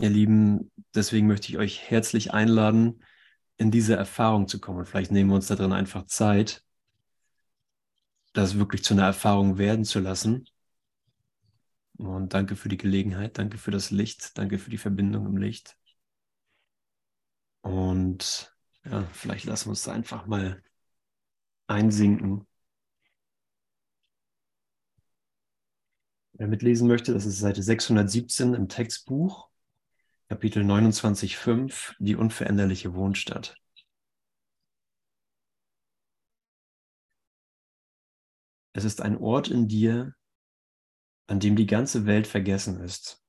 Ihr Lieben, deswegen möchte ich euch herzlich einladen, in diese Erfahrung zu kommen. Und vielleicht nehmen wir uns da drin einfach Zeit, das wirklich zu einer Erfahrung werden zu lassen. Und danke für die Gelegenheit, danke für das Licht, danke für die Verbindung im Licht. Und ja, vielleicht lassen wir uns da einfach mal einsinken. Wer mitlesen möchte, das ist Seite 617 im Textbuch, Kapitel 29,5, die unveränderliche Wohnstadt. Es ist ein Ort in dir, an dem die ganze Welt vergessen ist,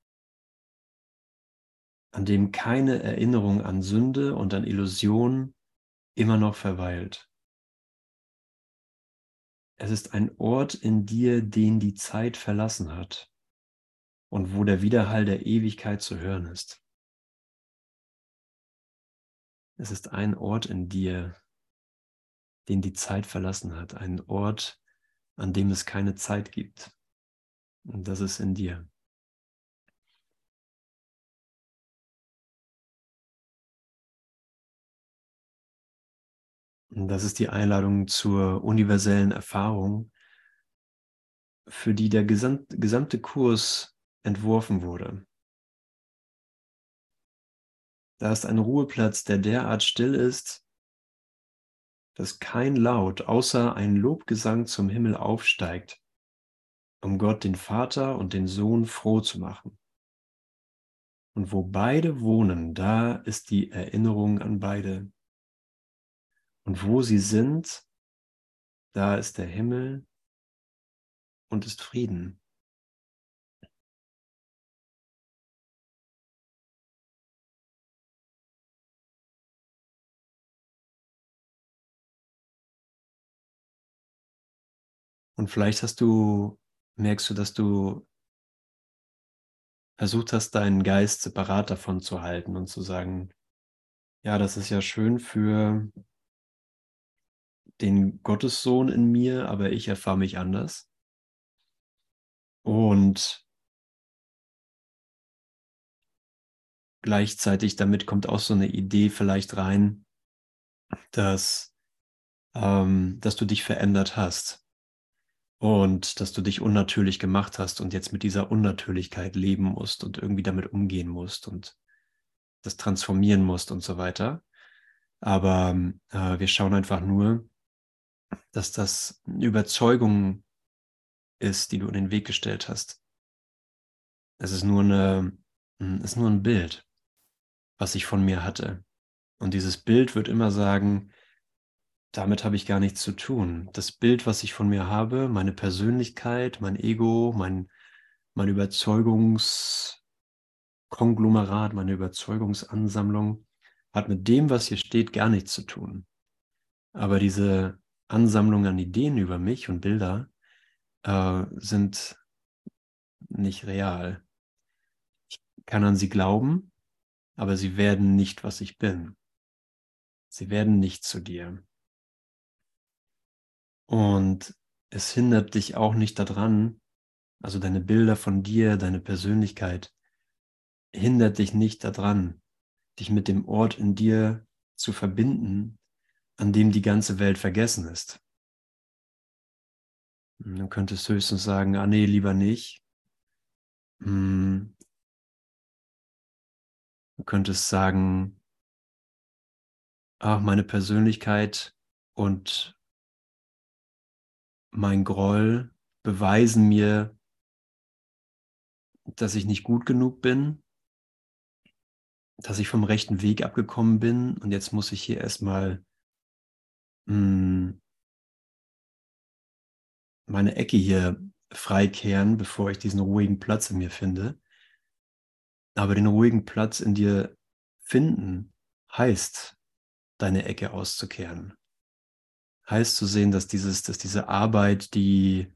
an dem keine Erinnerung an Sünde und an Illusion immer noch verweilt. Es ist ein Ort in dir, den die Zeit verlassen hat und wo der Widerhall der Ewigkeit zu hören ist. Es ist ein Ort in dir, den die Zeit verlassen hat, ein Ort, an dem es keine Zeit gibt. Und das ist in dir. Und das ist die Einladung zur universellen Erfahrung, für die der gesamte Kurs entworfen wurde. Da ist ein Ruheplatz, der derart still ist, dass kein Laut außer ein Lobgesang zum Himmel aufsteigt, um Gott den Vater und den Sohn froh zu machen. Und wo beide wohnen, da ist die Erinnerung an beide. Und wo sie sind, da ist der Himmel und ist Frieden. Und vielleicht hast du, merkst du, dass du versucht hast, deinen Geist separat davon zu halten und zu sagen, ja, das ist ja schön für den Gottessohn in mir, aber ich erfahre mich anders. Und gleichzeitig damit kommt auch so eine Idee vielleicht rein, dass, ähm, dass du dich verändert hast und dass du dich unnatürlich gemacht hast und jetzt mit dieser Unnatürlichkeit leben musst und irgendwie damit umgehen musst und das transformieren musst und so weiter. Aber äh, wir schauen einfach nur, dass das eine Überzeugung ist, die du in den Weg gestellt hast. Es ist nur eine, hm, es ist nur ein Bild, was ich von mir hatte. Und dieses Bild wird immer sagen, damit habe ich gar nichts zu tun. Das Bild, was ich von mir habe, meine Persönlichkeit, mein Ego, mein, mein Überzeugungskonglomerat, meine Überzeugungsansammlung, hat mit dem, was hier steht, gar nichts zu tun. Aber diese Ansammlung an Ideen über mich und Bilder äh, sind nicht real. Ich kann an sie glauben, aber sie werden nicht, was ich bin. Sie werden nicht zu dir. Und es hindert dich auch nicht daran, also deine Bilder von dir, deine Persönlichkeit, hindert dich nicht daran, dich mit dem Ort in dir zu verbinden, an dem die ganze Welt vergessen ist. Dann könntest du höchstens sagen, ah nee, lieber nicht. Hm. Du könntest sagen, ach, meine Persönlichkeit und mein Groll beweisen mir, dass ich nicht gut genug bin, dass ich vom rechten Weg abgekommen bin und jetzt muss ich hier erstmal hm, meine Ecke hier freikehren, bevor ich diesen ruhigen Platz in mir finde. Aber den ruhigen Platz in dir finden heißt, deine Ecke auszukehren heißt zu sehen, dass, dieses, dass diese Arbeit, die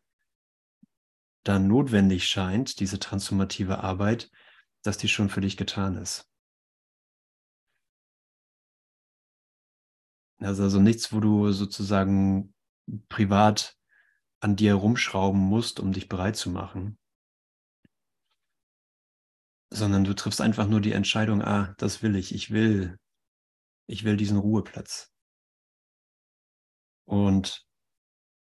dann notwendig scheint, diese transformative Arbeit, dass die schon für dich getan ist. Also, also nichts, wo du sozusagen privat an dir rumschrauben musst, um dich bereit zu machen, sondern du triffst einfach nur die Entscheidung, ah, das will ich, ich will, ich will diesen Ruheplatz. Und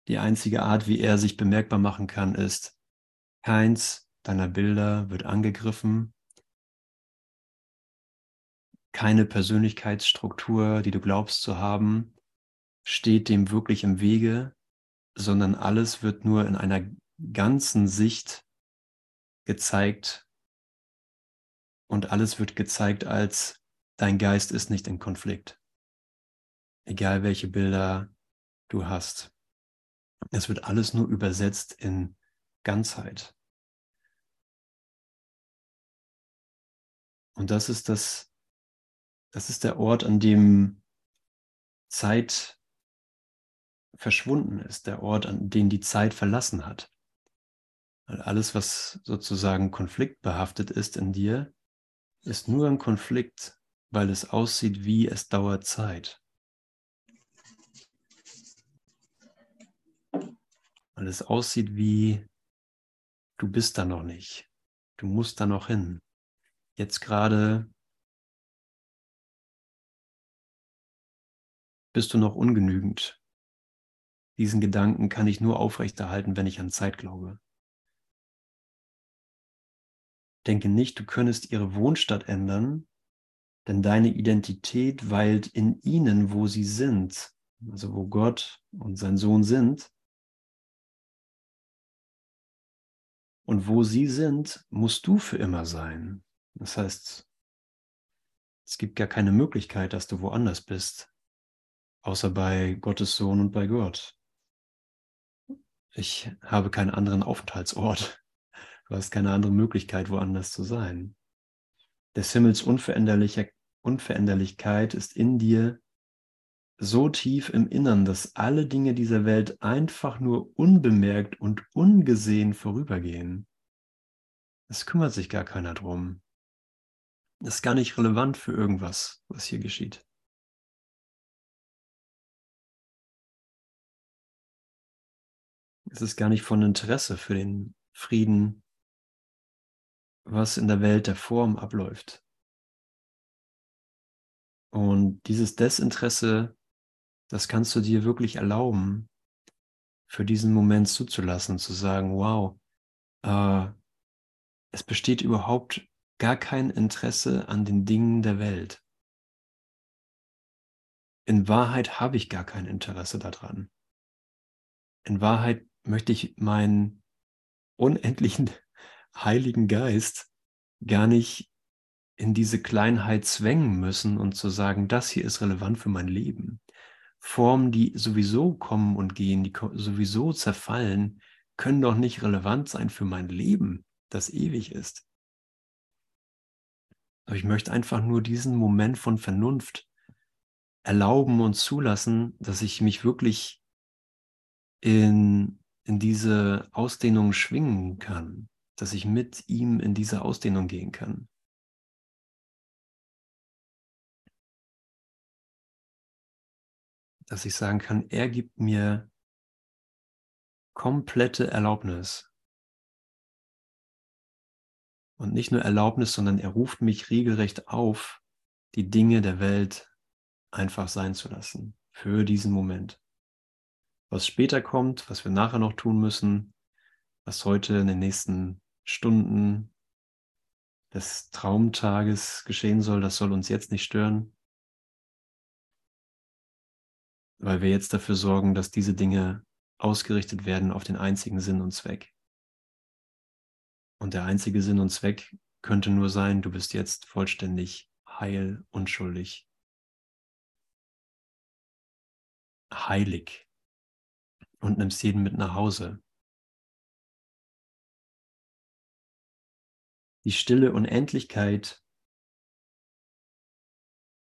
die einzige Art, wie er sich bemerkbar machen kann, ist, keins deiner Bilder wird angegriffen, keine Persönlichkeitsstruktur, die du glaubst zu haben, steht dem wirklich im Wege, sondern alles wird nur in einer ganzen Sicht gezeigt und alles wird gezeigt als dein Geist ist nicht in Konflikt. Egal welche Bilder du hast. Es wird alles nur übersetzt in Ganzheit. Und das ist das, das ist der Ort, an dem Zeit verschwunden ist, der Ort, an dem die Zeit verlassen hat. Weil alles, was sozusagen konfliktbehaftet ist in dir, ist nur ein Konflikt, weil es aussieht wie es dauert Zeit. Weil es aussieht wie du bist da noch nicht. Du musst da noch hin. Jetzt gerade bist du noch ungenügend. Diesen Gedanken kann ich nur aufrechterhalten, wenn ich an Zeit glaube. Denke nicht, du könntest ihre Wohnstadt ändern, denn deine Identität weilt in ihnen, wo sie sind, also wo Gott und sein Sohn sind. Und wo sie sind, musst du für immer sein. Das heißt, es gibt gar keine Möglichkeit, dass du woanders bist, außer bei Gottes Sohn und bei Gott. Ich habe keinen anderen Aufenthaltsort. Du hast keine andere Möglichkeit, woanders zu sein. Des Himmels Unveränderlichkeit ist in dir so tief im Innern, dass alle Dinge dieser Welt einfach nur unbemerkt und ungesehen vorübergehen. Es kümmert sich gar keiner drum. Es ist gar nicht relevant für irgendwas, was hier geschieht. Es ist gar nicht von Interesse für den Frieden was in der Welt der Form abläuft. Und dieses Desinteresse, das kannst du dir wirklich erlauben, für diesen Moment zuzulassen, zu sagen, wow, äh, es besteht überhaupt gar kein Interesse an den Dingen der Welt. In Wahrheit habe ich gar kein Interesse daran. In Wahrheit möchte ich meinen unendlichen Heiligen Geist gar nicht in diese Kleinheit zwängen müssen und zu sagen, das hier ist relevant für mein Leben. Formen, die sowieso kommen und gehen, die sowieso zerfallen, können doch nicht relevant sein für mein Leben, das ewig ist. Aber ich möchte einfach nur diesen Moment von Vernunft erlauben und zulassen, dass ich mich wirklich in, in diese Ausdehnung schwingen kann dass ich mit ihm in diese Ausdehnung gehen kann. Dass ich sagen kann, er gibt mir komplette Erlaubnis. Und nicht nur Erlaubnis, sondern er ruft mich regelrecht auf, die Dinge der Welt einfach sein zu lassen. Für diesen Moment. Was später kommt, was wir nachher noch tun müssen, was heute in den nächsten Stunden des Traumtages geschehen soll, das soll uns jetzt nicht stören, weil wir jetzt dafür sorgen, dass diese Dinge ausgerichtet werden auf den einzigen Sinn und Zweck. Und der einzige Sinn und Zweck könnte nur sein, du bist jetzt vollständig heil, unschuldig, heilig und nimmst jeden mit nach Hause. Die stille Unendlichkeit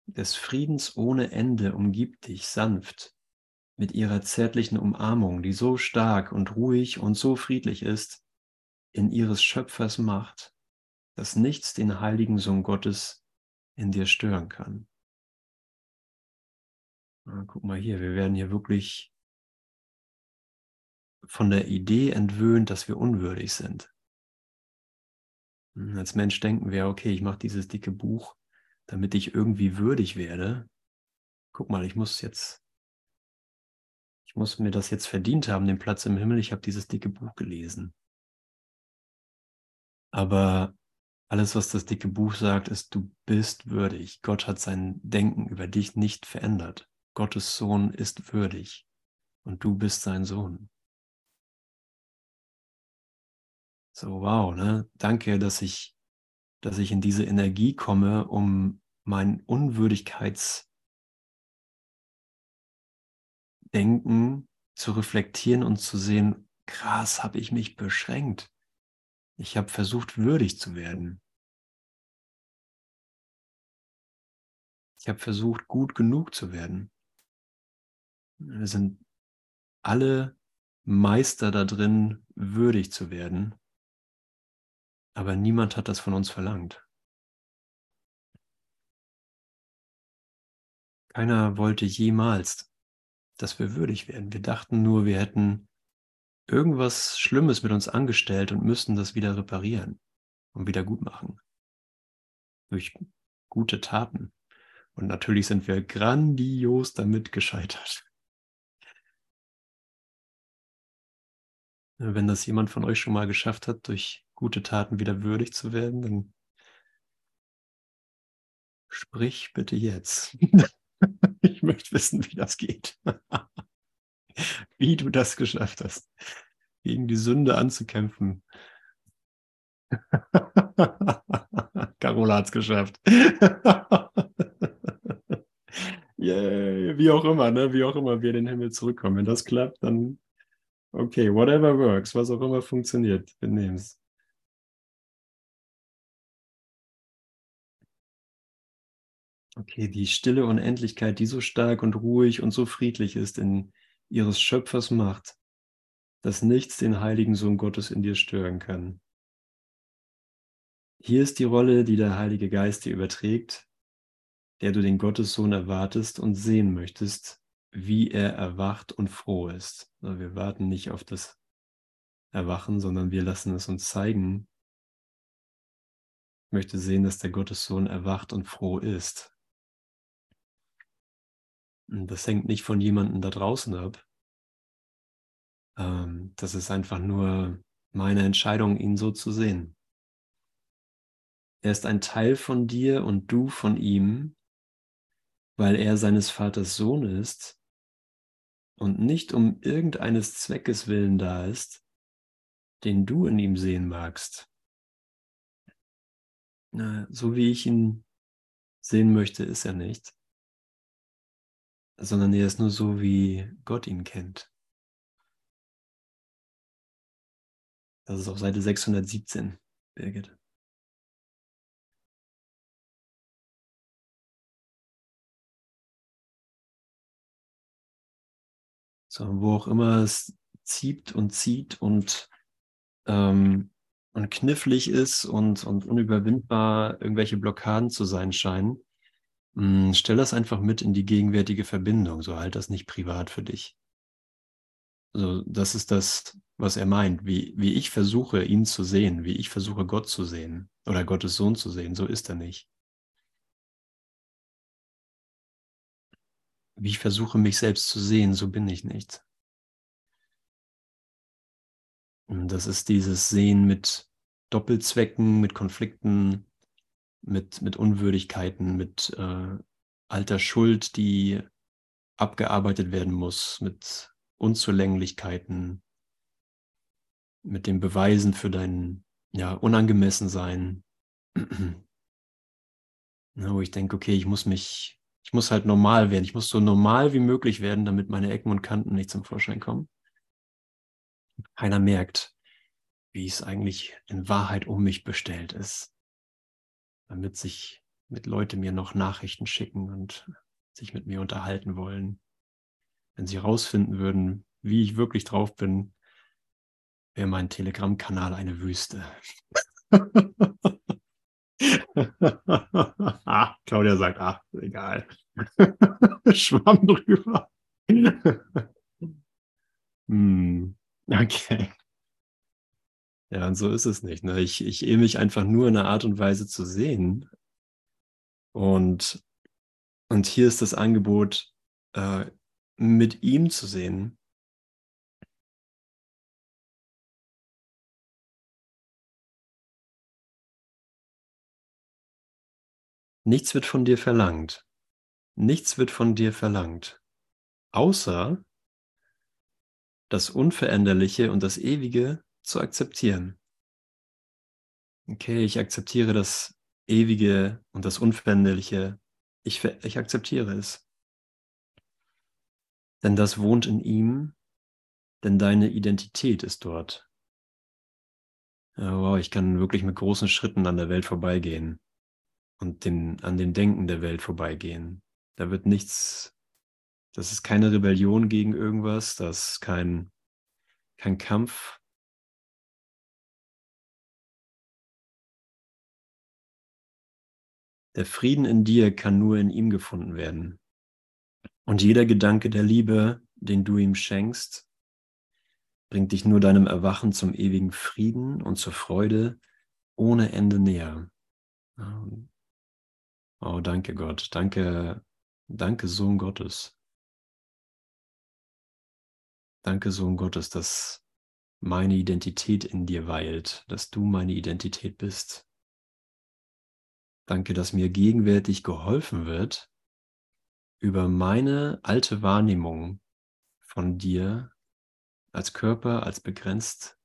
des Friedens ohne Ende umgibt dich sanft mit ihrer zärtlichen Umarmung, die so stark und ruhig und so friedlich ist, in ihres Schöpfers Macht, dass nichts den heiligen Sohn Gottes in dir stören kann. Na, guck mal hier, wir werden hier wirklich von der Idee entwöhnt, dass wir unwürdig sind. Hm, als Mensch denken wir, okay, ich mache dieses dicke Buch, damit ich irgendwie würdig werde. Guck mal, ich muss jetzt, ich muss mir das jetzt verdient haben, den Platz im Himmel. Ich habe dieses dicke Buch gelesen. Aber alles, was das dicke Buch sagt, ist, du bist würdig. Gott hat sein Denken über dich nicht verändert. Gottes Sohn ist würdig und du bist sein Sohn. So, wow, ne? Danke, dass ich, dass ich in diese Energie komme, um mein Unwürdigkeitsdenken zu reflektieren und zu sehen, krass, habe ich mich beschränkt. Ich habe versucht, würdig zu werden. Ich habe versucht, gut genug zu werden. Wir sind alle Meister da drin, würdig zu werden. Aber niemand hat das von uns verlangt. Keiner wollte jemals, dass wir würdig werden. Wir dachten nur, wir hätten irgendwas Schlimmes mit uns angestellt und müssten das wieder reparieren und wieder gut machen. Durch gute Taten. Und natürlich sind wir grandios damit gescheitert. Wenn das jemand von euch schon mal geschafft hat, durch gute Taten wieder würdig zu werden, dann sprich bitte jetzt. ich möchte wissen, wie das geht. wie du das geschafft hast, gegen die Sünde anzukämpfen. Carola hat es geschafft. Yay, wie auch immer, ne? wie auch immer wir in den Himmel zurückkommen. Wenn das klappt, dann okay, whatever works, was auch immer funktioniert, wir nehmen es. Okay, die stille Unendlichkeit, die so stark und ruhig und so friedlich ist in ihres Schöpfers Macht, dass nichts den heiligen Sohn Gottes in dir stören kann. Hier ist die Rolle, die der Heilige Geist dir überträgt, der du den Gottessohn erwartest und sehen möchtest, wie er erwacht und froh ist. Wir warten nicht auf das Erwachen, sondern wir lassen es uns zeigen. Ich möchte sehen, dass der Gottessohn erwacht und froh ist. Das hängt nicht von jemandem da draußen ab. Ähm, das ist einfach nur meine Entscheidung, ihn so zu sehen. Er ist ein Teil von dir und du von ihm, weil er seines Vaters Sohn ist und nicht um irgendeines Zweckes willen da ist, den du in ihm sehen magst. So wie ich ihn sehen möchte, ist er nicht, sondern er ist nur so, wie Gott ihn kennt. Das ist auf Seite 617, Birgit. So, wo auch immer es zieht und zieht und, ähm, und knifflig ist und, und unüberwindbar irgendwelche Blockaden zu sein scheinen, hm, stell das einfach mit in die gegenwärtige Verbindung. So halt das nicht privat für dich. Also das ist das, was er meint, wie, wie ich versuche, ihn zu sehen, wie ich versuche, Gott zu sehen oder Gottes Sohn zu sehen. So ist er nicht. wie ich versuche, mich selbst zu sehen, so bin ich nicht. Und das ist dieses Sehen mit Doppelzwecken, mit Konflikten, mit, mit Unwürdigkeiten, mit äh, alter Schuld, die abgearbeitet werden muss, mit Unzulänglichkeiten, mit den Beweisen für dein ja, Unangemessensein. ja, wo ich denke, okay, ich muss mich ich muss halt normal werden. Ich muss so normal wie möglich werden, damit meine Ecken und Kanten nicht zum Vorschein kommen. Keiner merkt, wie es eigentlich in Wahrheit um mich bestellt ist. Damit sich mit Leute mir noch Nachrichten schicken und sich mit mir unterhalten wollen. Wenn sie herausfinden würden, wie ich wirklich drauf bin, wäre mein Telegram-Kanal eine Wüste. ah, Claudia sagt, ach, egal. Schwamm drüber. hm, okay. Ja, und so ist es nicht. Ne? Ich, ich ehe mich einfach nur in einer Art und Weise zu sehen. Und, und hier ist das Angebot, äh, mit ihm zu sehen. Nichts wird von dir verlangt. Nichts wird von dir verlangt, außer das Unveränderliche und das Ewige zu akzeptieren. Okay, ich akzeptiere das Ewige und das Unveränderliche. Ich, ich akzeptiere es. Denn das wohnt in ihm, denn deine Identität ist dort. Ja, wow, ich kann wirklich mit großen Schritten an der Welt vorbeigehen und den, an dem Denken der Welt vorbeigehen. Da wird nichts, das ist keine Rebellion gegen irgendwas, das ist kein, kein Kampf. Der Frieden in dir kann nur in ihm gefunden werden. Und jeder Gedanke der Liebe, den du ihm schenkst, bringt dich nur deinem Erwachen zum ewigen Frieden und zur Freude ohne Ende näher. Oh, danke Gott. Danke, danke Sohn Gottes. Danke Sohn Gottes, dass meine Identität in dir weilt, dass du meine Identität bist. Danke, dass mir gegenwärtig geholfen wird, über meine alte Wahrnehmung von dir als Körper, als begrenzt,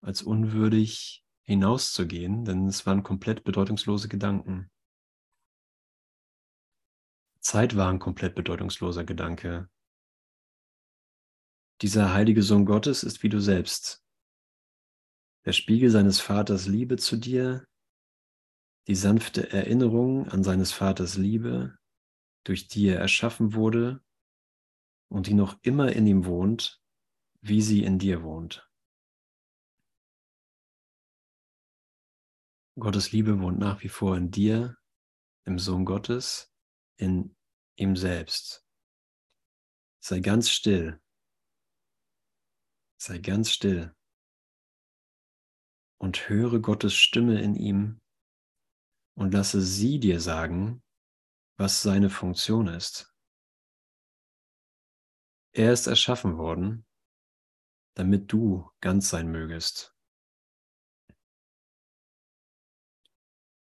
als unwürdig hinauszugehen, denn es waren komplett bedeutungslose Gedanken. Zeit war ein komplett bedeutungsloser Gedanke. Dieser heilige Sohn Gottes ist wie du selbst. Der Spiegel seines Vaters Liebe zu dir, die sanfte Erinnerung an seines Vaters Liebe, durch die er erschaffen wurde und die noch immer in ihm wohnt, wie sie in dir wohnt. Gottes Liebe wohnt nach wie vor in dir, im Sohn Gottes, in ihm selbst. Sei ganz still. Sei ganz still. Und höre Gottes Stimme in ihm und lasse sie dir sagen, was seine Funktion ist. Er ist erschaffen worden, damit du ganz sein mögest.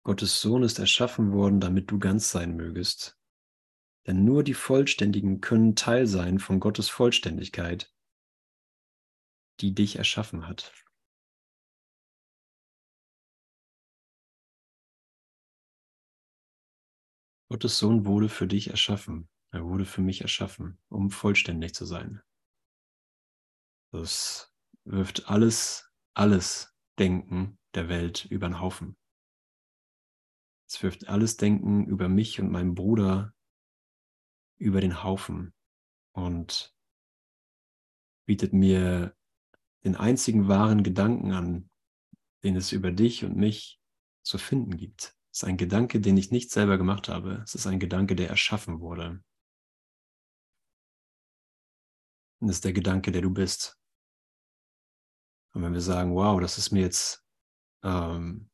Gottes Sohn ist erschaffen worden, damit du ganz sein mögest. Denn nur die Vollständigen können Teil sein von Gottes Vollständigkeit, die dich erschaffen hat. Gottes Sohn wurde für dich erschaffen. Er wurde für mich erschaffen, um vollständig zu sein. Das wirft alles, alles Denken der Welt über den Haufen. Es wirft alles Denken über mich und meinen Bruder über den Haufen und bietet mir den einzigen wahren Gedanken an, den es über dich und mich zu finden gibt. Ist ein Gedanke, den ich nicht selber gemacht habe. Es ist ein Gedanke, der erschaffen wurde. Und es ist der Gedanke, der du bist. Und wenn wir sagen, wow, das ist mir jetzt, ähm,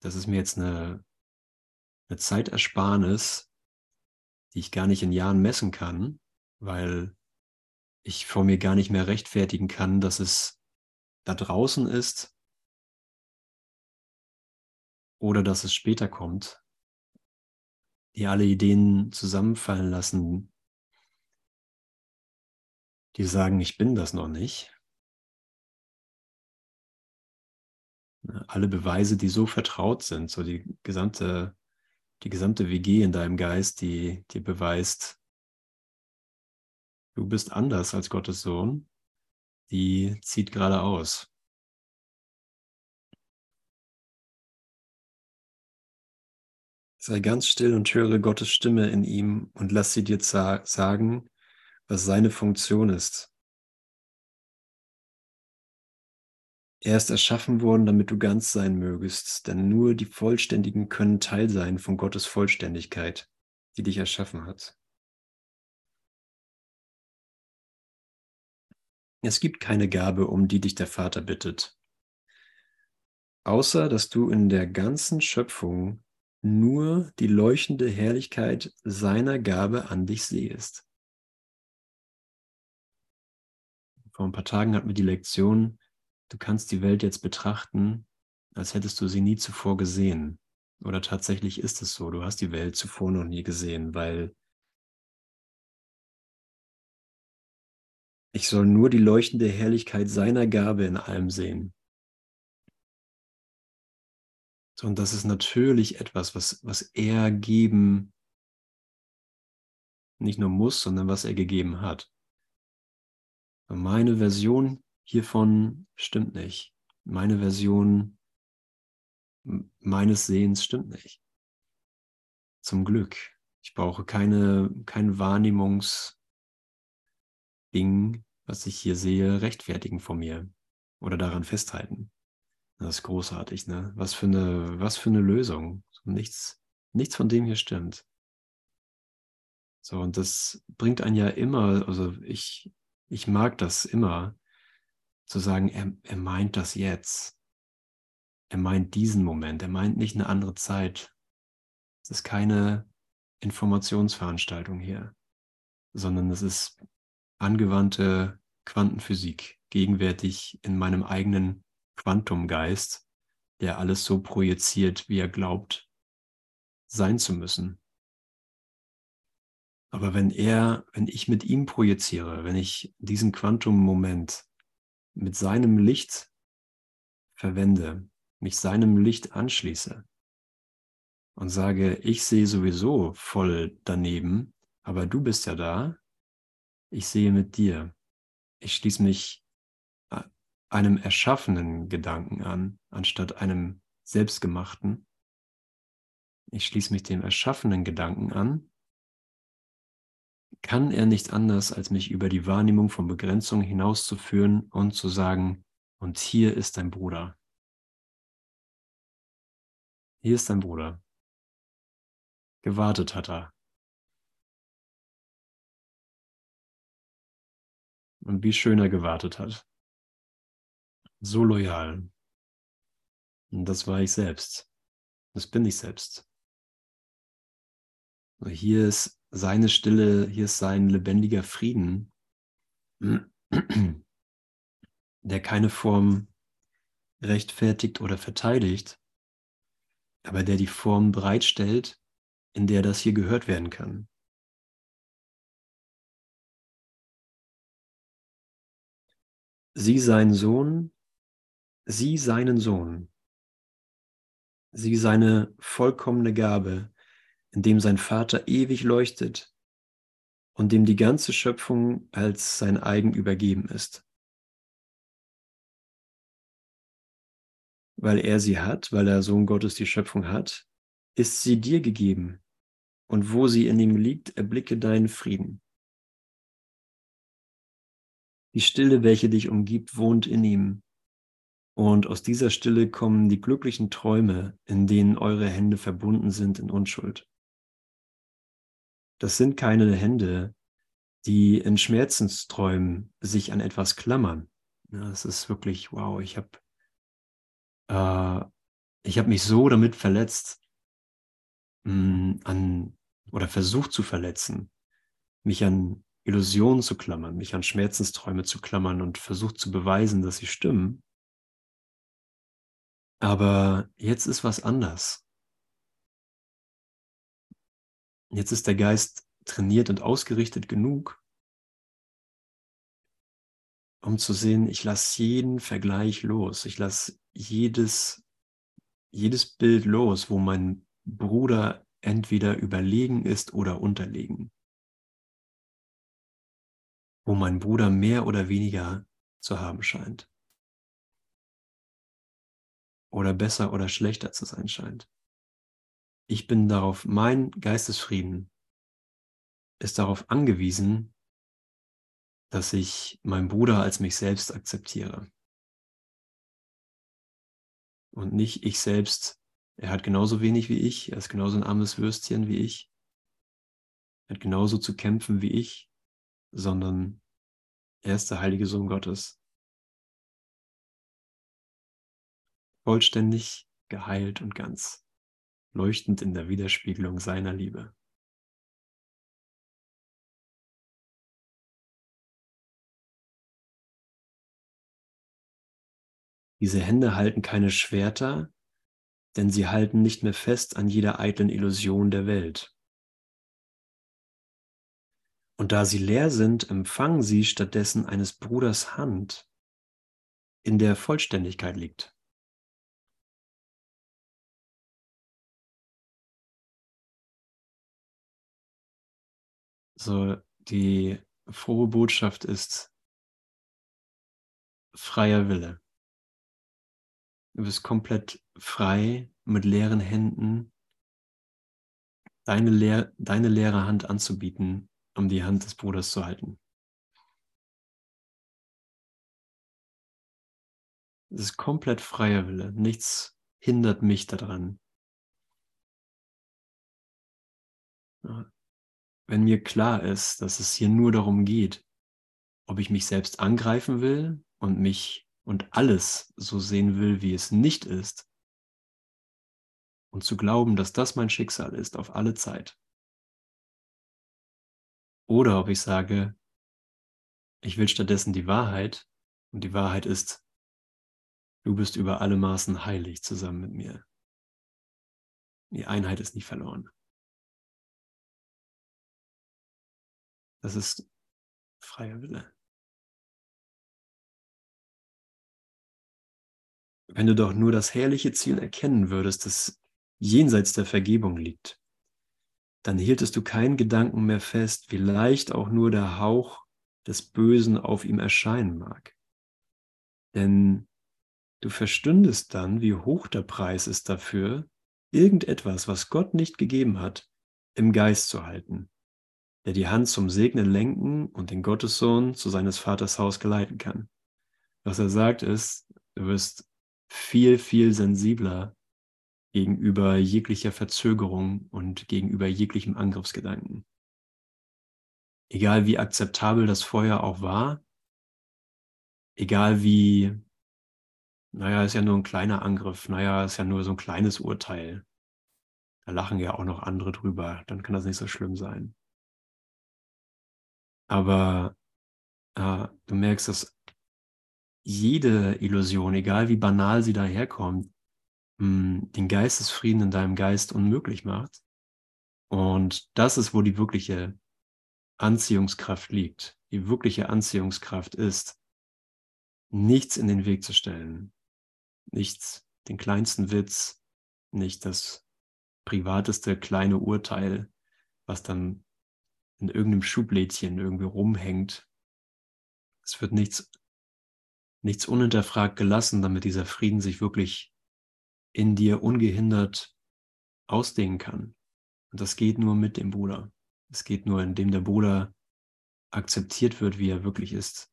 das ist mir jetzt eine eine Zeitersparnis, die ich gar nicht in Jahren messen kann, weil ich vor mir gar nicht mehr rechtfertigen kann, dass es da draußen ist oder dass es später kommt, die alle Ideen zusammenfallen lassen, die sagen, ich bin das noch nicht. Alle Beweise, die so vertraut sind, so die gesamte die gesamte WG in deinem Geist, die dir beweist, du bist anders als Gottes Sohn, die zieht geradeaus. Sei ganz still und höre Gottes Stimme in ihm und lass sie dir sagen, was seine Funktion ist. Er ist erschaffen worden, damit du ganz sein mögest, denn nur die Vollständigen können Teil sein von Gottes Vollständigkeit, die dich erschaffen hat. Es gibt keine Gabe, um die dich der Vater bittet, außer dass du in der ganzen Schöpfung nur die leuchtende Herrlichkeit seiner Gabe an dich sehest. Vor ein paar Tagen hatten wir die Lektion, du kannst die Welt jetzt betrachten, als hättest du sie nie zuvor gesehen. Oder tatsächlich ist es so, du hast die Welt zuvor noch nie gesehen, weil ich soll nur die leuchtende Herrlichkeit seiner Gabe in allem sehen. Und das ist natürlich etwas, was, was er geben nicht nur muss, sondern was er gegeben hat. Meine Version hiervon stimmt nicht. Meine Version meines Sehens stimmt nicht. Zum Glück. Ich brauche keine, kein Wahrnehmungsding, was ich hier sehe, rechtfertigen von mir oder daran festhalten. Das ist großartig, ne? Was für eine, was für eine Lösung. Nichts, nichts von dem hier stimmt. So, und das bringt einen ja immer, also ich, ich mag das immer, zu sagen, er, er meint das jetzt. Er meint diesen Moment, er meint nicht eine andere Zeit. Es ist keine Informationsveranstaltung hier, sondern es ist angewandte Quantenphysik, gegenwärtig in meinem eigenen Quantumgeist, der alles so projiziert, wie er glaubt, sein zu müssen. Aber wenn er, wenn ich mit ihm projiziere, wenn ich diesen Quantum-Moment mit seinem Licht verwende, mich seinem Licht anschließe und sage, ich sehe sowieso voll daneben, aber du bist ja da, ich sehe mit dir. Ich schließe mich einem erschaffenen Gedanken an, anstatt einem selbstgemachten. Ich schließe mich dem erschaffenen Gedanken an. Kann er nicht anders, als mich über die Wahrnehmung von Begrenzung hinauszuführen und zu sagen, und hier ist dein Bruder. Hier ist dein Bruder. Gewartet hat er. Und wie schön er gewartet hat. So loyal. Und das war ich selbst. Das bin ich selbst. Hier ist seine Stille, hier ist sein lebendiger Frieden, der keine Form rechtfertigt oder verteidigt, aber der die Form bereitstellt, in der das hier gehört werden kann. Sie sein Sohn, sie seinen Sohn, sie seine vollkommene Gabe, in dem sein Vater ewig leuchtet und dem die ganze Schöpfung als sein eigen übergeben ist. weil er sie hat, weil der Sohn Gottes die Schöpfung hat, ist sie dir gegeben. Und wo sie in ihm liegt, erblicke deinen Frieden. Die Stille, welche dich umgibt, wohnt in ihm. Und aus dieser Stille kommen die glücklichen Träume, in denen eure Hände verbunden sind in Unschuld. Das sind keine Hände, die in Schmerzensträumen sich an etwas klammern. Ja, es ist wirklich, wow, ich habe äh, habe mich so damit verletzt mh, mm, an oder versucht zu verletzen, mich an Illusionen zu klammern, mich an Schmerzensträume zu klammern und versucht zu beweisen, dass sie stimmen. Aber jetzt ist was anders. Jetzt ist der Geist trainiert und ausgerichtet genug, um zu sehen, ich lasse jeden Vergleich los. Ich lasse jedes, jedes Bild los, wo mein Bruder entweder überlegen ist oder unterlegen. Wo mein Bruder mehr oder weniger zu haben scheint. Oder besser oder schlechter zu sein scheint. Ich bin darauf, mein Geistesfrieden ist darauf angewiesen, dass ich meinen Bruder als mich selbst akzeptiere und nicht ich selbst. Er hat genauso wenig wie ich, er ist genauso ein armes Würstchen wie ich. Er hat genauso zu kämpfen wie ich, sondern Er ist der heilige Sohn Gottes. Vollständig, geheilt und ganz, leuchtend in der Widerspiegelung seiner Liebe. Diese Hände halten keine Schwerter, denn sie halten nicht mehr fest an jeder eitlen Illusion der Welt. Und da sie leer sind, empfangen sie stattdessen eines Bruders Hand, in der Vollständigkeit liegt. So, die frohe Botschaft ist freier Wille. Du bist komplett frei mit leeren Händen, deine, leer, deine leere Hand anzubieten, um die Hand des Bruders zu halten. Es ist komplett freier Wille. Nichts hindert mich daran. Wenn mir klar ist, dass es hier nur darum geht, ob ich mich selbst angreifen will und mich und alles so sehen will, wie es nicht ist, und zu glauben, dass das mein Schicksal ist auf alle Zeit. Oder ob ich sage, ich will stattdessen die Wahrheit und die Wahrheit ist, du bist über alle Maßen heilig zusammen mit mir. Die Einheit ist nicht verloren. Das ist freier Wille. wenn du doch nur das herrliche Ziel erkennen würdest, das jenseits der Vergebung liegt, dann hieltest du keinen Gedanken mehr fest, wie leicht auch nur der Hauch des Bösen auf ihm erscheinen mag. Denn du verstündest dann, wie hoch der Preis ist dafür, irgendetwas, was Gott nicht gegeben hat, im Geist zu halten, der die Hand zum Segnen lenken und den Gottessohn zu seines Vaters Haus geleiten kann. Was er sagt ist, du wirst viel, viel sensibler gegenüber jeglicher Verzögerung und gegenüber jeglichem Angriffsgedanken. Egal wie akzeptabel das vorher auch war, egal wie, naja, ist ja nur ein kleiner Angriff, naja, ist ja nur so ein kleines Urteil. Da lachen ja auch noch andere drüber, dann kann das nicht so schlimm sein. Aber äh, du merkst, dass jede Illusion, egal wie banal sie daherkommt, hm, den Geistesfrieden in deinem Geist unmöglich macht. Und das ist, wo die wirkliche Anziehungskraft liegt. Die wirkliche Anziehungskraft ist, nichts in den Weg zu stellen. Nichts, den kleinsten Witz, nicht das privateste kleine Urteil, was dann in irgendeinem Schublädchen irgendwie rumhängt. Es wird nichts nichts unhinterfragt gelassen, damit dieser Frieden sich wirklich in dir ungehindert ausdehnen kann. Und das geht nur mit dem Bruder. Es geht nur, indem der Bruder akzeptiert wird, wie er wirklich ist.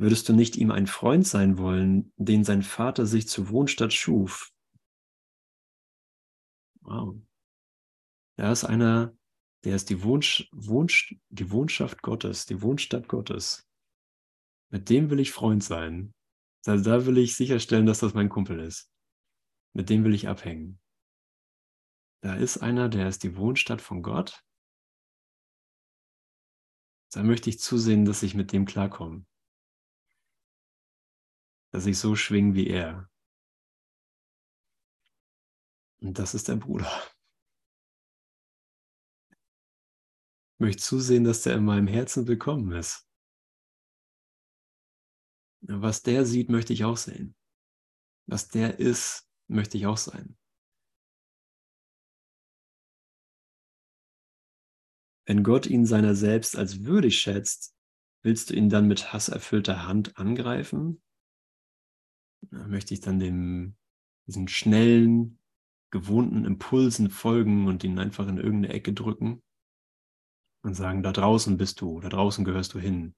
Würdest du nicht ihm ein Freund sein wollen, den sein Vater sich zur Wohnstadt schuf? Wow. Er ist einer, der ist die, Wohnsch, Wohnsch, die Wohnschaft Gottes, die Wohnstadt Gottes. Mit dem will ich Freund sein. Da, da will ich sicherstellen, dass das mein Kumpel ist. Mit dem will ich abhängen. Da ist einer, der ist die Wohnstadt von Gott. Da möchte ich zusehen, dass ich mit dem klarkomme. Dass ich so schwinge wie er. Und das ist der Bruder. möchte zusehen, dass der in meinem Herzen willkommen ist. Was der sieht, möchte ich auch sehen. Was der ist, möchte ich auch sein. Wenn Gott ihn seiner selbst als würdig schätzt, willst du ihn dann mit hasserfüllter Hand angreifen? Möchte ich dann dem, diesen schnellen, gewohnten Impulsen folgen und ihn einfach in irgendeine Ecke drücken? und sagen, da draußen bist du, da draußen gehörst du hin,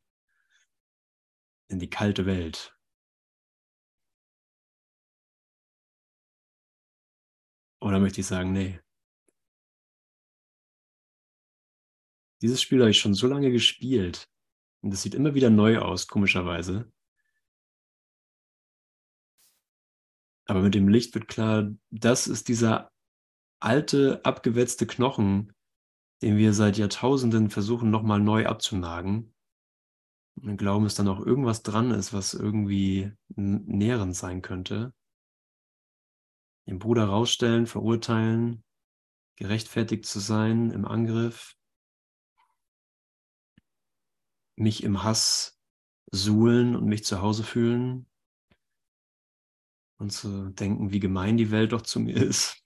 in die kalte Welt. Oder möchte ich sagen, nee, Dieses Spiel habe ich schon so lange gespielt. Und es sieht immer wieder neu aus, komischerweise. Aber mit dem Licht wird klar, das ist dieser alte, abgewetzte Knochen, den wir seit Jahrtausenden versuchen, nochmal neu abzunagen. Und glauben, dass da noch irgendwas dran ist, was irgendwie nährend sein könnte. Den Bruder rausstellen, verurteilen, gerechtfertigt zu sein im Angriff, mich im Hass suhlen und mich zu Hause fühlen und zu denken, wie gemein die Welt doch zu mir ist,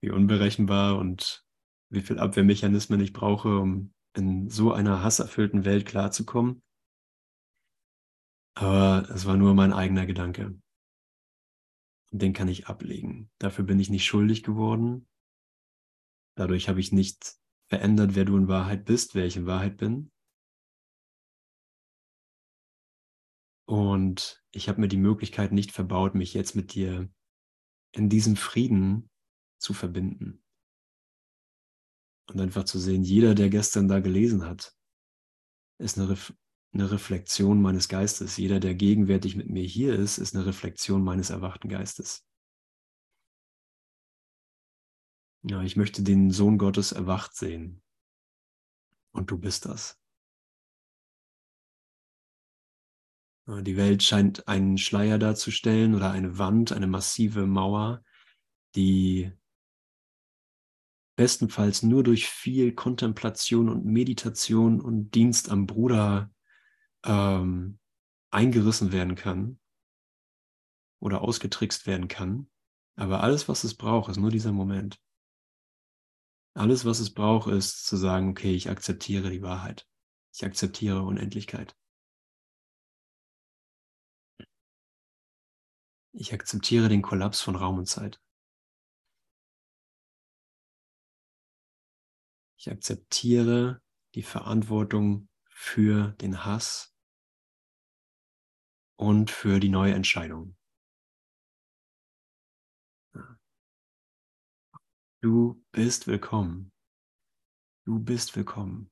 wie unberechenbar und wie viel Abwehrmechanismen ich brauche, um in so einer hasserfüllten Welt klarzukommen. Aber es war nur mein eigener Gedanke. Und den kann ich ablegen. Dafür bin ich nicht schuldig geworden. Dadurch habe ich nicht verändert, wer du in Wahrheit bist, wer ich in Wahrheit bin. Und ich habe mir die Möglichkeit nicht verbaut, mich jetzt mit dir in diesem Frieden zu verbinden. Und einfach zu sehen, jeder, der gestern da gelesen hat, ist eine, Ref eine Reflexion meines Geistes. Jeder, der gegenwärtig mit mir hier ist, ist eine Reflexion meines erwachten Geistes. Ja, ich möchte den Sohn Gottes erwacht sehen. Und du bist das. Die Welt scheint einen Schleier darzustellen oder eine Wand, eine massive Mauer, die bestenfalls nur durch viel Kontemplation und Meditation und Dienst am Bruder ähm, eingerissen werden kann oder ausgetrickst werden kann. Aber alles, was es braucht, ist nur dieser Moment. Alles, was es braucht, ist zu sagen, okay, ich akzeptiere die Wahrheit. Ich akzeptiere Unendlichkeit. Ich akzeptiere den Kollaps von Raum und Zeit. Ich akzeptiere die Verantwortung für den Hass und für die neue Entscheidung. Du bist willkommen. Du bist willkommen.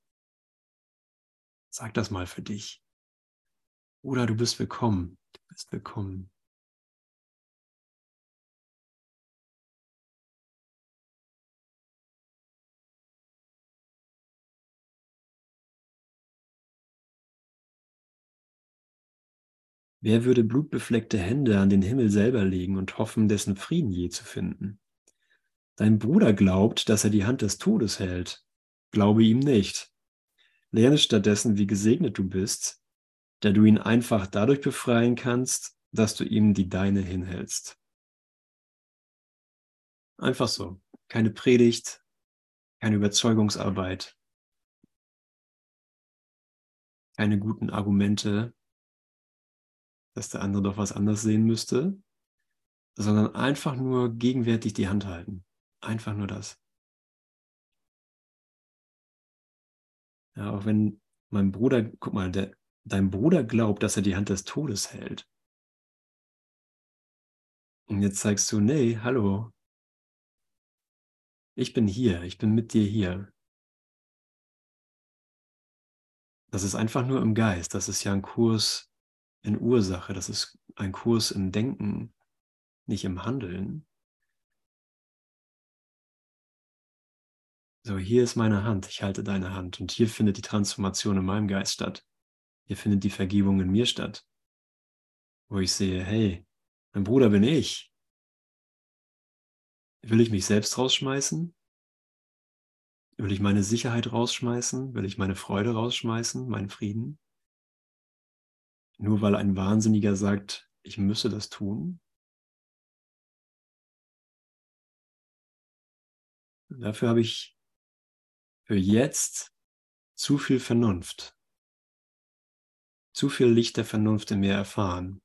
Sag das mal für dich. Oder du bist willkommen. Du bist willkommen. Wer würde blutbefleckte Hände an den Himmel selber legen und hoffen, dessen Frieden je zu finden? Dein Bruder glaubt, dass er die Hand des Todes hält. Glaube ihm nicht. Lerne stattdessen, wie gesegnet du bist, da du ihn einfach dadurch befreien kannst, dass du ihm die deine hinhältst. Einfach so. Keine Predigt, keine Überzeugungsarbeit, keine guten Argumente, dass der andere doch was anders sehen müsste, sondern einfach nur gegenwärtig die Hand halten. Einfach nur das. Ja, auch wenn mein Bruder, guck mal, der, dein Bruder glaubt, dass er die Hand des Todes hält. Und jetzt zeigst du, nee, hallo. Ich bin hier, ich bin mit dir hier. Das ist einfach nur im Geist. Das ist ja ein Kurs in Ursache. Das ist ein Kurs im Denken, nicht im Handeln. So, hier ist meine Hand, ich halte deine Hand und hier findet die Transformation in meinem Geist statt. Hier findet die Vergebung in mir statt, wo ich sehe, hey, mein Bruder bin ich. Will ich mich selbst rausschmeißen? Will ich meine Sicherheit rausschmeißen? Will ich meine Freude rausschmeißen, meinen Frieden? Nur weil ein Wahnsinniger sagt, ich müsse das tun? Dafür habe ich für jetzt zu viel Vernunft, zu viel Licht der Vernunft in mir erfahren.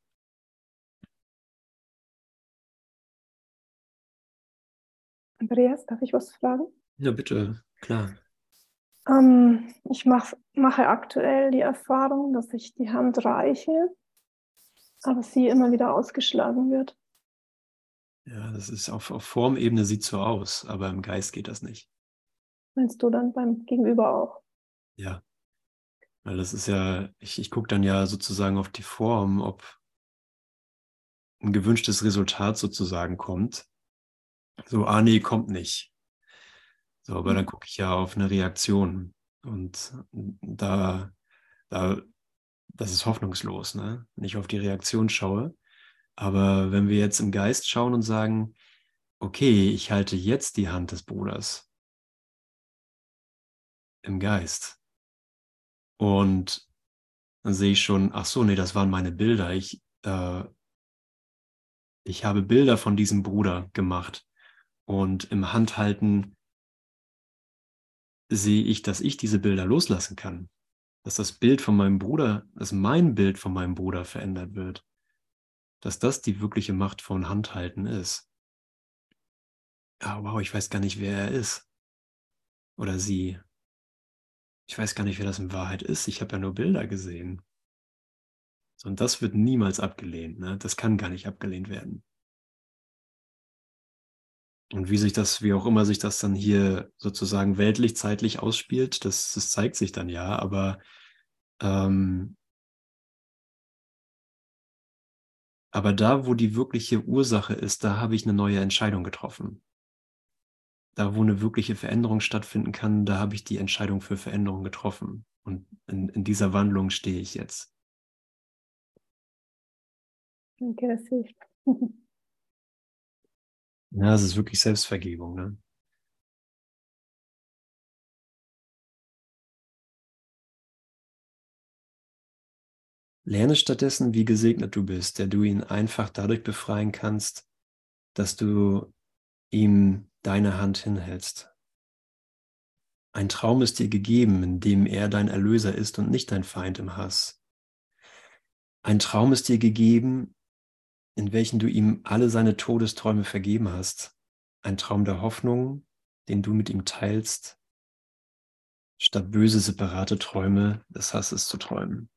Andreas, darf ich was fragen? Ja, bitte, klar. Ähm, ich mach, mache aktuell die Erfahrung, dass ich die Hand reiche, aber sie immer wieder ausgeschlagen wird. Ja, das ist auf, auf Formebene sieht so aus, aber im Geist geht das nicht. Meinst du dann beim Gegenüber auch? Ja. Weil das ist ja, ich, ich gucke dann ja sozusagen auf die Form, ob ein gewünschtes Resultat sozusagen kommt. So, ah nee, kommt nicht. So, aber dann gucke ich ja auf eine Reaktion. Und da, da, das ist hoffnungslos, ne? Wenn ich auf die Reaktion schaue. Aber wenn wir jetzt im Geist schauen und sagen, okay, ich halte jetzt die Hand des Bruders im Geist. Und dann sehe ich schon, ach so, nee, das waren meine Bilder. Ich, äh, ich habe Bilder von diesem Bruder gemacht. Und im Handhalten sehe ich, dass ich diese Bilder loslassen kann. Dass das Bild von meinem Bruder, dass mein Bild von meinem Bruder verändert wird. Dass das die wirkliche Macht von Handhalten ist. Ah, wow, ich weiß gar nicht, wer er ist. Oder sie. Ich weiß gar nicht, wer das in Wahrheit ist. Ich habe ja nur Bilder gesehen. Und das wird niemals abgelehnt. Ne? Das kann gar nicht abgelehnt werden. Und wie sich das, wie auch immer sich das dann hier sozusagen weltlich, zeitlich ausspielt, das, das zeigt sich dann ja, aber ähm, aber da, wo die wirkliche Ursache ist, da habe ich eine neue Entscheidung getroffen. Da, wo eine wirkliche Veränderung stattfinden kann, da habe ich die Entscheidung für Veränderung getroffen. Und in, in dieser Wandlung stehe ich jetzt. Danke, das hilft. Ja, es ist wirklich Selbstvergebung. Ne? Lerne stattdessen, wie gesegnet du bist, der du ihn einfach dadurch befreien kannst, dass du ihm deine Hand hinhältst. Ein Traum ist dir gegeben, in dem er dein Erlöser ist und nicht dein Feind im Hass. Ein Traum ist dir gegeben, in welchen du ihm alle seine Todesträume vergeben hast. Ein Traum der Hoffnung, den du mit ihm teilst, statt böse separate Träume des Hasses zu träumen.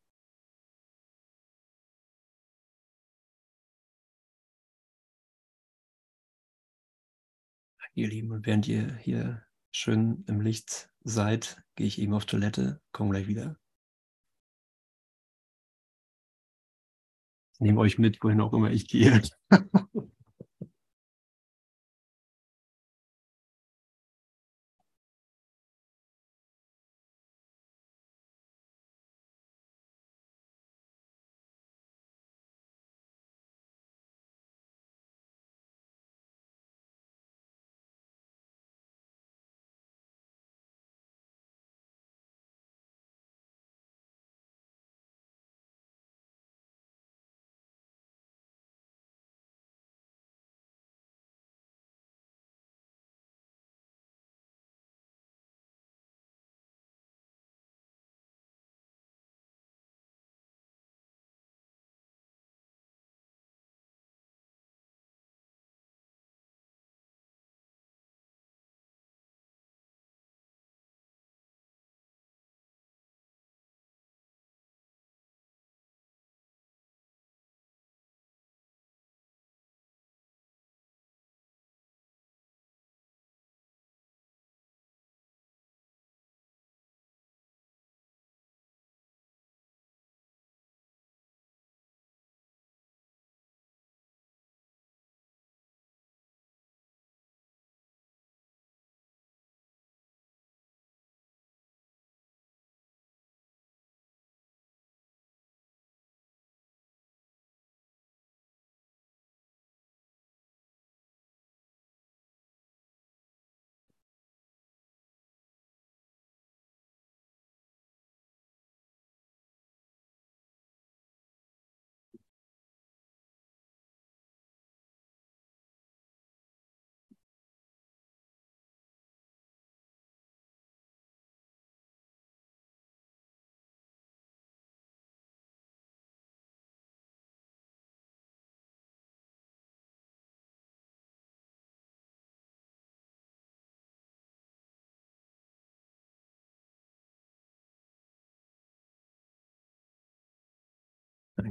Ihr Lieben, und während ihr hier schön im Licht seid, gehe ich eben auf Toilette, komme gleich wieder. Nehme euch mit, wohin auch immer ich gehe.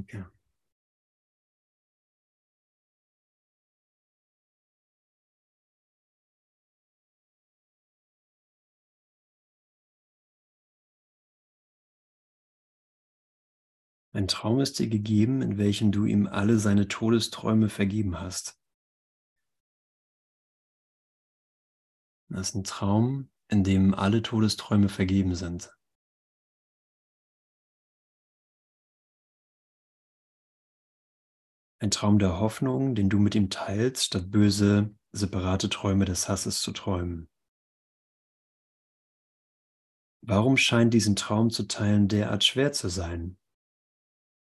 Danke. Ein Traum ist dir gegeben, in welchem du ihm alle seine Todesträume vergeben hast. Das ist ein Traum, in dem alle Todesträume vergeben sind. Ein Traum der Hoffnung, den du mit ihm teilst, statt böse, separate Träume des Hasses zu träumen. Warum scheint diesen Traum zu teilen derart schwer zu sein?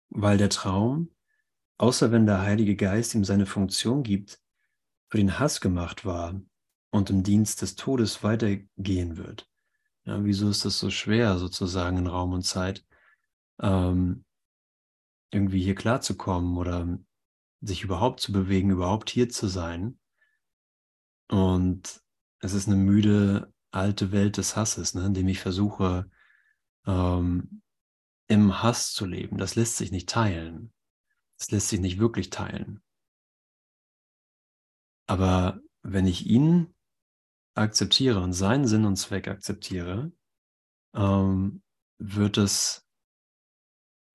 Weil der Traum, außer wenn der Heilige Geist ihm seine Funktion gibt, für den Hass gemacht war und im Dienst des Todes weitergehen wird. Ja, wieso ist das so schwer, sozusagen in Raum und Zeit, ähm, irgendwie hier klarzukommen oder sich überhaupt zu bewegen, überhaupt hier zu sein. Und es ist eine müde alte Welt des Hasses, ne, in dem ich versuche, ähm, im Hass zu leben. Das lässt sich nicht teilen. Das lässt sich nicht wirklich teilen. Aber wenn ich ihn akzeptiere und seinen Sinn und Zweck akzeptiere, ähm, wird es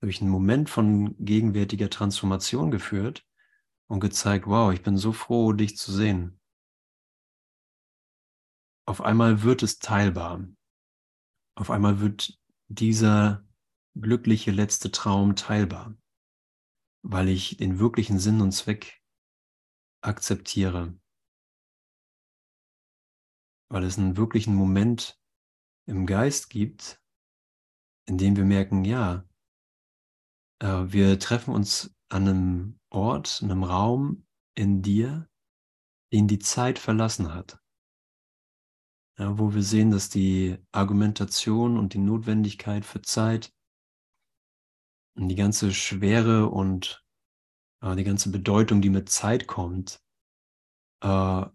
durch einen Moment von gegenwärtiger Transformation geführt, und gezeigt, wow, ich bin so froh, dich zu sehen. Auf einmal wird es teilbar. Auf einmal wird dieser glückliche letzte Traum teilbar, weil ich den wirklichen Sinn und Zweck akzeptiere, weil es einen wirklichen Moment im Geist gibt, in dem wir merken, ja, äh, wir treffen uns an einem Ort, einem Raum in dir, den die Zeit verlassen hat. Ja, wo wir sehen, dass die Argumentation und die Notwendigkeit für Zeit und die ganze Schwere und äh, die ganze Bedeutung, die mit Zeit kommt, äh,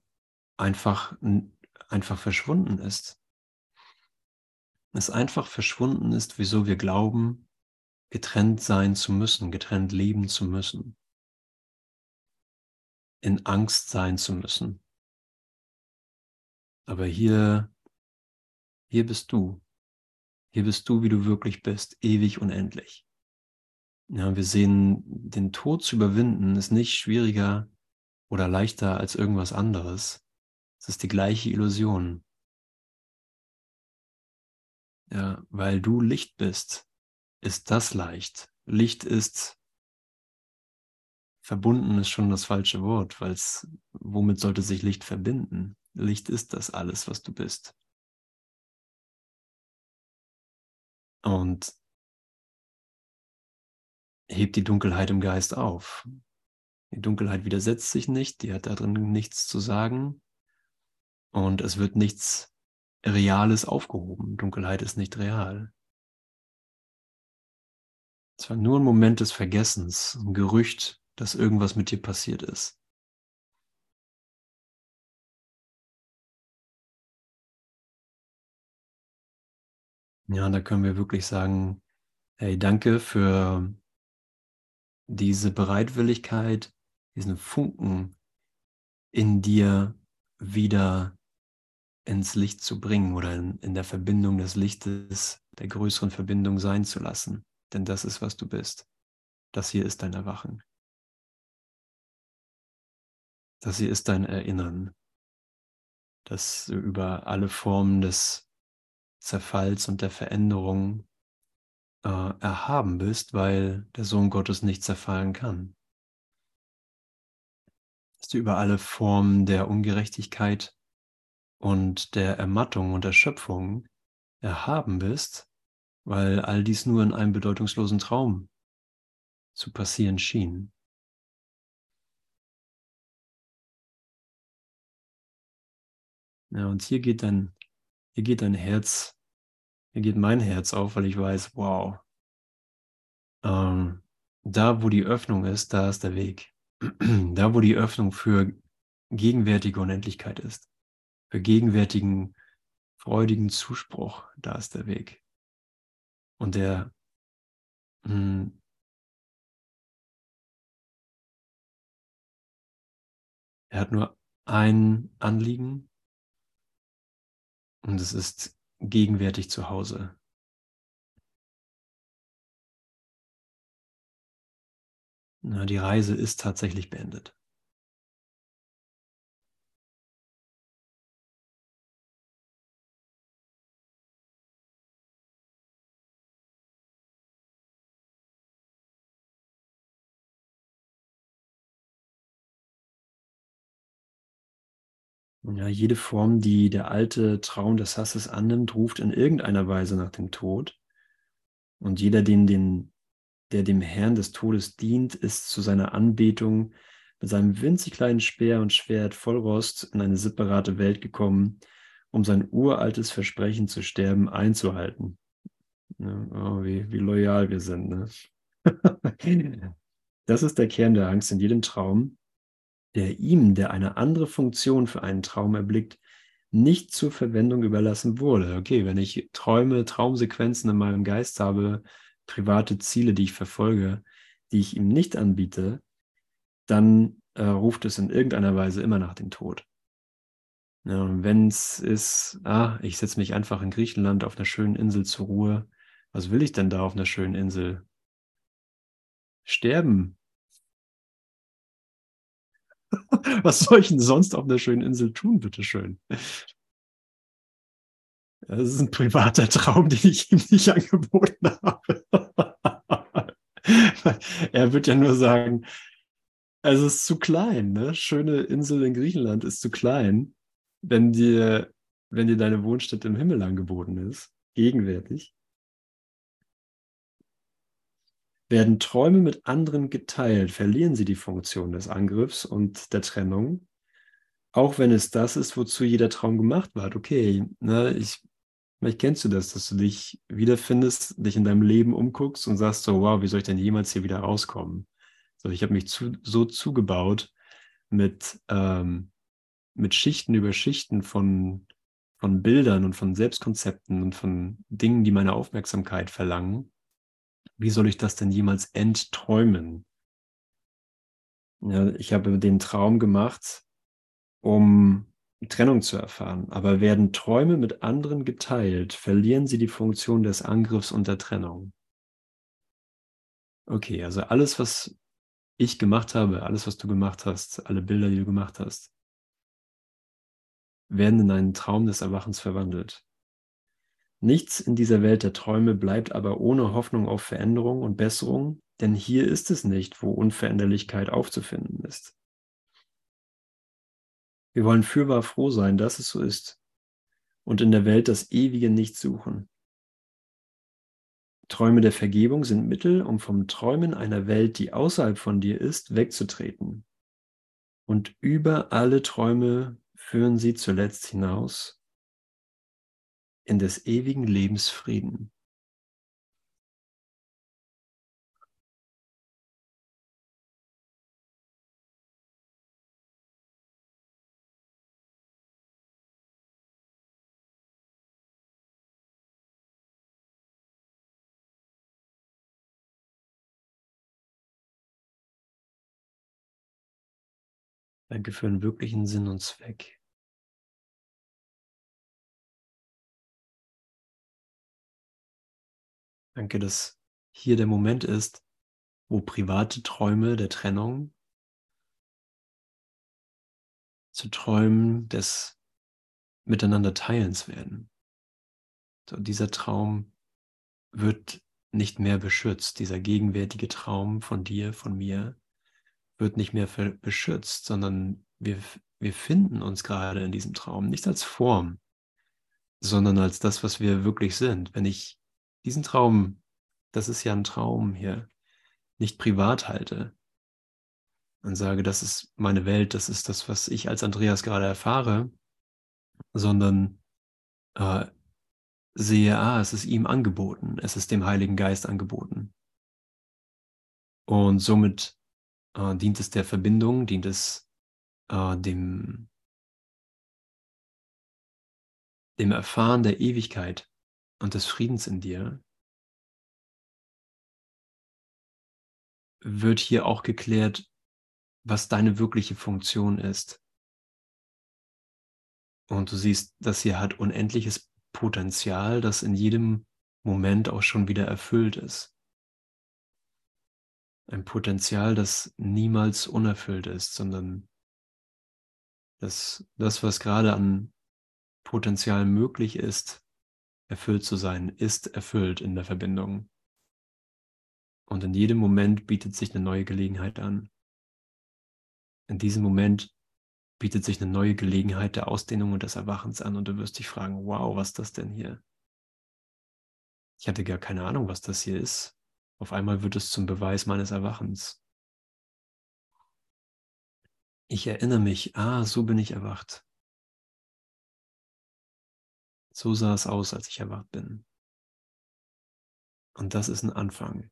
einfach, einfach verschwunden ist. Es einfach verschwunden ist, wieso wir glauben, getrennt sein zu müssen, getrennt leben zu müssen in Angst sein zu müssen. Aber hier, hier bist du. Hier bist du, wie du wirklich bist, ewig unendlich. Ja, wir sehen, den Tod zu überwinden ist nicht schwieriger oder leichter als irgendwas anderes. Es ist die gleiche Illusion. Ja, weil du Licht bist, ist das leicht. Licht ist verbunden ist schon das falsche Wort, weil es, womit sollte sich Licht verbinden? Licht ist das alles, was du bist. Und hebt die Dunkelheit im Geist auf. Die Dunkelheit widersetzt sich nicht, die hat darin nichts zu sagen und es wird nichts Reales aufgehoben. Dunkelheit ist nicht real. Es war nur ein Moment des Vergessens, ein Gerücht, dass irgendwas mit dir passiert ist. Ja, da können wir wirklich sagen, hey, danke für diese Bereitwilligkeit, diesen Funken in dir wieder ins Licht zu bringen oder in, in, der Verbindung des Lichtes, der größeren Verbindung sein zu lassen. Denn das ist, was du bist. Das hier ist dein Erwachen. Das hier ist dein Erinnern, dass du über alle Formen des Zerfalls und der Veränderung äh, erhaben bist, weil der Sohn Gottes nicht zerfallen kann. Dass du über alle Formen der Ungerechtigkeit und der Ermattung und Erschöpfung erhaben bist, weil all dies nur in einem bedeutungslosen Traum zu passieren schien. Ja, und hier geht dein, hier geht dein Herz, hier geht mein Herz auf, weil ich weiß, wow, ähm, da wo die Öffnung ist, da ist der Weg. da wo die Öffnung für gegenwärtige Unendlichkeit ist, für gegenwärtigen, freudigen Zuspruch, da ist der Weg. Und der mh, hm, er hat nur ein Anliegen und es ist gegenwärtig zu Hause. Na, die Reise ist tatsächlich beendet. Ja, jede Form, die der alte Traum des Hasses annimmt, ruft in irgendeiner Weise nach dem Tod. Und jeder, den, den, der dem Herrn des Todes dient, ist zu seiner Anbetung mit seinem winzig kleinen Speer und Schwert voll Rost in eine separate Welt gekommen, um sein uraltes Versprechen zu sterben einzuhalten. Ja, oh, wie, wie loyal wir sind. Ne? das ist der Kern der Angst in jedem Traum, der ihm, der eine andere Funktion für einen Traum erblickt, nicht zur Verwendung überlassen wurde. Okay, wenn ich Träume, Traumsequenzen in meinem Geist habe, private Ziele, die ich verfolge, die ich ihm nicht anbiete, dann äh, ruft es in irgendeiner Weise immer nach dem Tod. Ja, wenn es ist, ah, ich setze mich einfach in Griechenland auf einer schönen Insel zur Ruhe, was will ich denn da auf einer schönen Insel? Sterben. Was soll ich denn sonst auf einer schönen Insel tun, bitteschön? Das ist ein privater Traum, den ich ihm nicht angeboten habe. er wird ja nur sagen, es ist zu klein, ne? Schöne Insel in Griechenland ist zu klein, wenn dir, wenn dir deine Wohnstätte im Himmel angeboten ist, gegenwärtig. Werden Träume mit anderen geteilt, verlieren sie die Funktion des Angriffs und der Trennung. Auch wenn es das ist, wozu jeder Traum gemacht war. Okay, ne, ich, vielleicht kennst du das, dass du dich wiederfindest, dich in deinem Leben umguckst und sagst so, wow, wie soll ich denn jemals hier wieder rauskommen? So, ich habe mich zu, so zugebaut mit, ähm, mit Schichten über Schichten von, von Bildern und von Selbstkonzepten und von Dingen, die meine Aufmerksamkeit verlangen, wie soll ich das denn jemals entträumen? Ja, ich habe den Traum gemacht, um Trennung zu erfahren. Aber werden Träume mit anderen geteilt, verlieren sie die Funktion des Angriffs und der Trennung. Okay, also alles, was ich gemacht habe, alles, was du gemacht hast, alle Bilder, die du gemacht hast, werden in einen Traum des Erwachens verwandelt. Nichts in dieser Welt der Träume bleibt aber ohne Hoffnung auf Veränderung und Besserung, denn hier ist es nicht, wo Unveränderlichkeit aufzufinden ist. Wir wollen fürwahr froh sein, dass es so ist und in der Welt das ewige nicht suchen. Träume der Vergebung sind Mittel, um vom Träumen einer Welt, die außerhalb von dir ist, wegzutreten. Und über alle Träume führen sie zuletzt hinaus in des ewigen Lebens Frieden. Danke für einen wirklichen Sinn und Zweck. Danke, dass hier der Moment ist, wo private Träume der Trennung zu Träumen des Miteinanderteilens werden. So, dieser Traum wird nicht mehr beschützt. Dieser gegenwärtige Traum von dir, von mir, wird nicht mehr beschützt, sondern wir, wir finden uns gerade in diesem Traum, nicht als Form, sondern als das, was wir wirklich sind. Wenn ich diesen Traum, das ist ja ein Traum hier, nicht privat halte und sage, das ist meine Welt, das ist das, was ich als Andreas gerade erfahre, sondern äh, sehe, ah, es ist ihm angeboten, es ist dem Heiligen Geist angeboten. Und somit äh, dient es der Verbindung, dient es äh, dem, dem Erfahren der Ewigkeit und des Friedens in dir, wird hier auch geklärt, was deine wirkliche Funktion ist. Und du siehst, dass hier hat unendliches Potenzial, das in jedem Moment auch schon wieder erfüllt ist. ein Potenzial, das niemals unerfüllt ist, sondern dass das, was gerade an Potenzial möglich ist, erfüllt zu sein, ist erfüllt in der Verbindung. Und in jedem Moment bietet sich eine neue Gelegenheit an. In diesem Moment bietet sich eine neue Gelegenheit der Ausdehnung und des Erwachens an und du wirst dich fragen, wow, was ist das denn hier? Ich hatte gar keine Ahnung, was das hier ist. Auf einmal wird es zum Beweis meines Erwachens. Ich erinnere mich, ah, so bin ich erwacht. So sah es aus, als ich erwacht bin. Und das ist ein Anfang.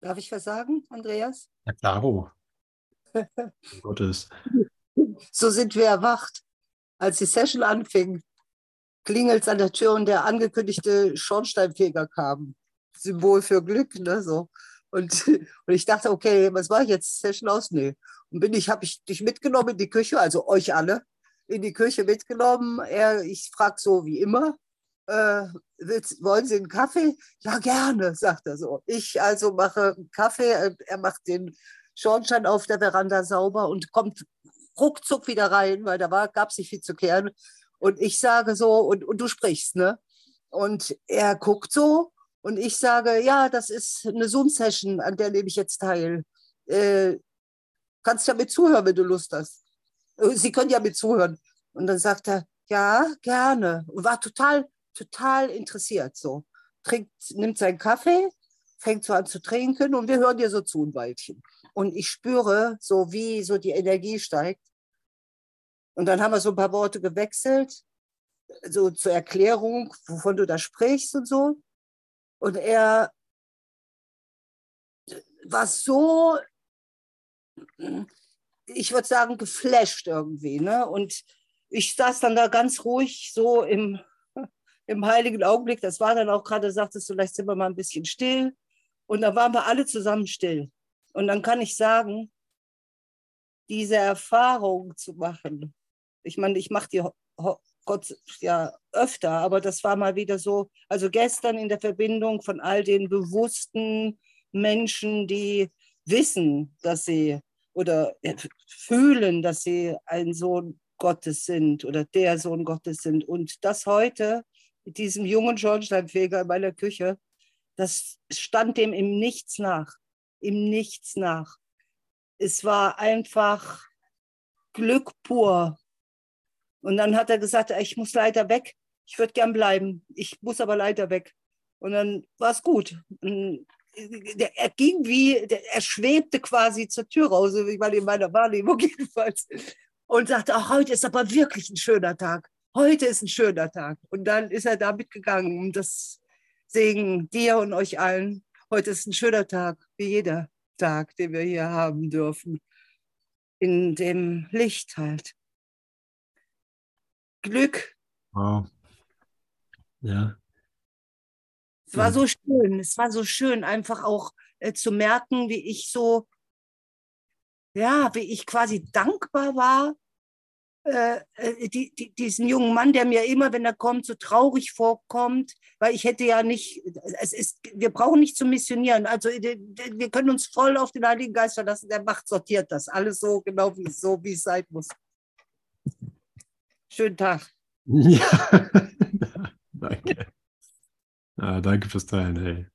Darf ich was sagen, Andreas? Ja, klaro. Gottes. So sind wir erwacht. Als die Session anfing, klingelt es an der Tür und der angekündigte Schornsteinfeger kam. Symbol für Glück, ne? So. Und, und ich dachte, okay, was war ich jetzt? Session aus? Nee. Und bin ich, habe ich dich mitgenommen in die Küche, also euch alle, in die Küche mitgenommen. Er, ich frage so wie immer, äh, willst, wollen Sie einen Kaffee? Ja, gerne, sagt er so. Ich also mache einen Kaffee, äh, er macht den Schornstein auf der Veranda sauber und kommt ruckzuck wieder rein, weil da gab es nicht viel zu kehren. Und ich sage so, und, und du sprichst, ne? Und er guckt so und ich sage, ja, das ist eine Zoom-Session, an der nehme ich jetzt teil. Äh, kannst ja mit zuhören, wenn du Lust hast. Äh, Sie können ja mit zuhören. Und dann sagt er, ja, gerne. Und war total, total interessiert so. Trinkt, nimmt seinen Kaffee, fängt so an zu trinken und wir hören dir so zu ein Weilchen. Und ich spüre so, wie so die Energie steigt. Und dann haben wir so ein paar Worte gewechselt, so zur Erklärung, wovon du da sprichst und so. Und er war so, ich würde sagen, geflasht irgendwie. Ne? Und ich saß dann da ganz ruhig so im, im heiligen Augenblick. Das war dann auch gerade, sagtest du, vielleicht sind wir mal ein bisschen still. Und dann waren wir alle zusammen still. Und dann kann ich sagen, diese Erfahrung zu machen, ich meine, ich mache die Gott ja öfter, aber das war mal wieder so, also gestern in der Verbindung von all den bewussten Menschen, die wissen, dass sie oder fühlen, dass sie ein Sohn Gottes sind oder der Sohn Gottes sind. Und das heute mit diesem jungen Schornsteinfeger in meiner Küche, das stand dem im Nichts nach, im Nichts nach. Es war einfach Glück pur, und dann hat er gesagt, ich muss leider weg. Ich würde gern bleiben. Ich muss aber leider weg. Und dann war es gut. Er ging wie, er schwebte quasi zur Tür raus, ich meine in meiner Wahrnehmung jedenfalls. Und sagte, ach, heute ist aber wirklich ein schöner Tag. Heute ist ein schöner Tag. Und dann ist er da mitgegangen, um das Segen dir und euch allen. Heute ist ein schöner Tag, wie jeder Tag, den wir hier haben dürfen. In dem Licht halt. Glück. Wow. Ja. Es war so schön, es war so schön, einfach auch äh, zu merken, wie ich so, ja, wie ich quasi dankbar war, äh, äh die, die, diesen jungen Mann, der mir immer, wenn er kommt, so traurig vorkommt, weil ich hätte ja nicht, es ist, wir brauchen nicht zu missionieren, also äh, wir können uns voll auf den Heiligen Geist verlassen, der macht, sortiert das, alles so genau, wie, so, wie es sein muss. Schönen Tag. Ja, danke. Ah, danke fürs Teilen, hey.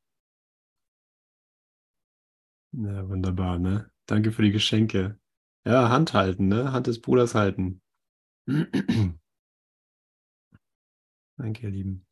Ja, wunderbar, ne? Danke für die Geschenke. Ja, Hand halten, ne? Hand des Bruders halten. danke, ihr Lieben.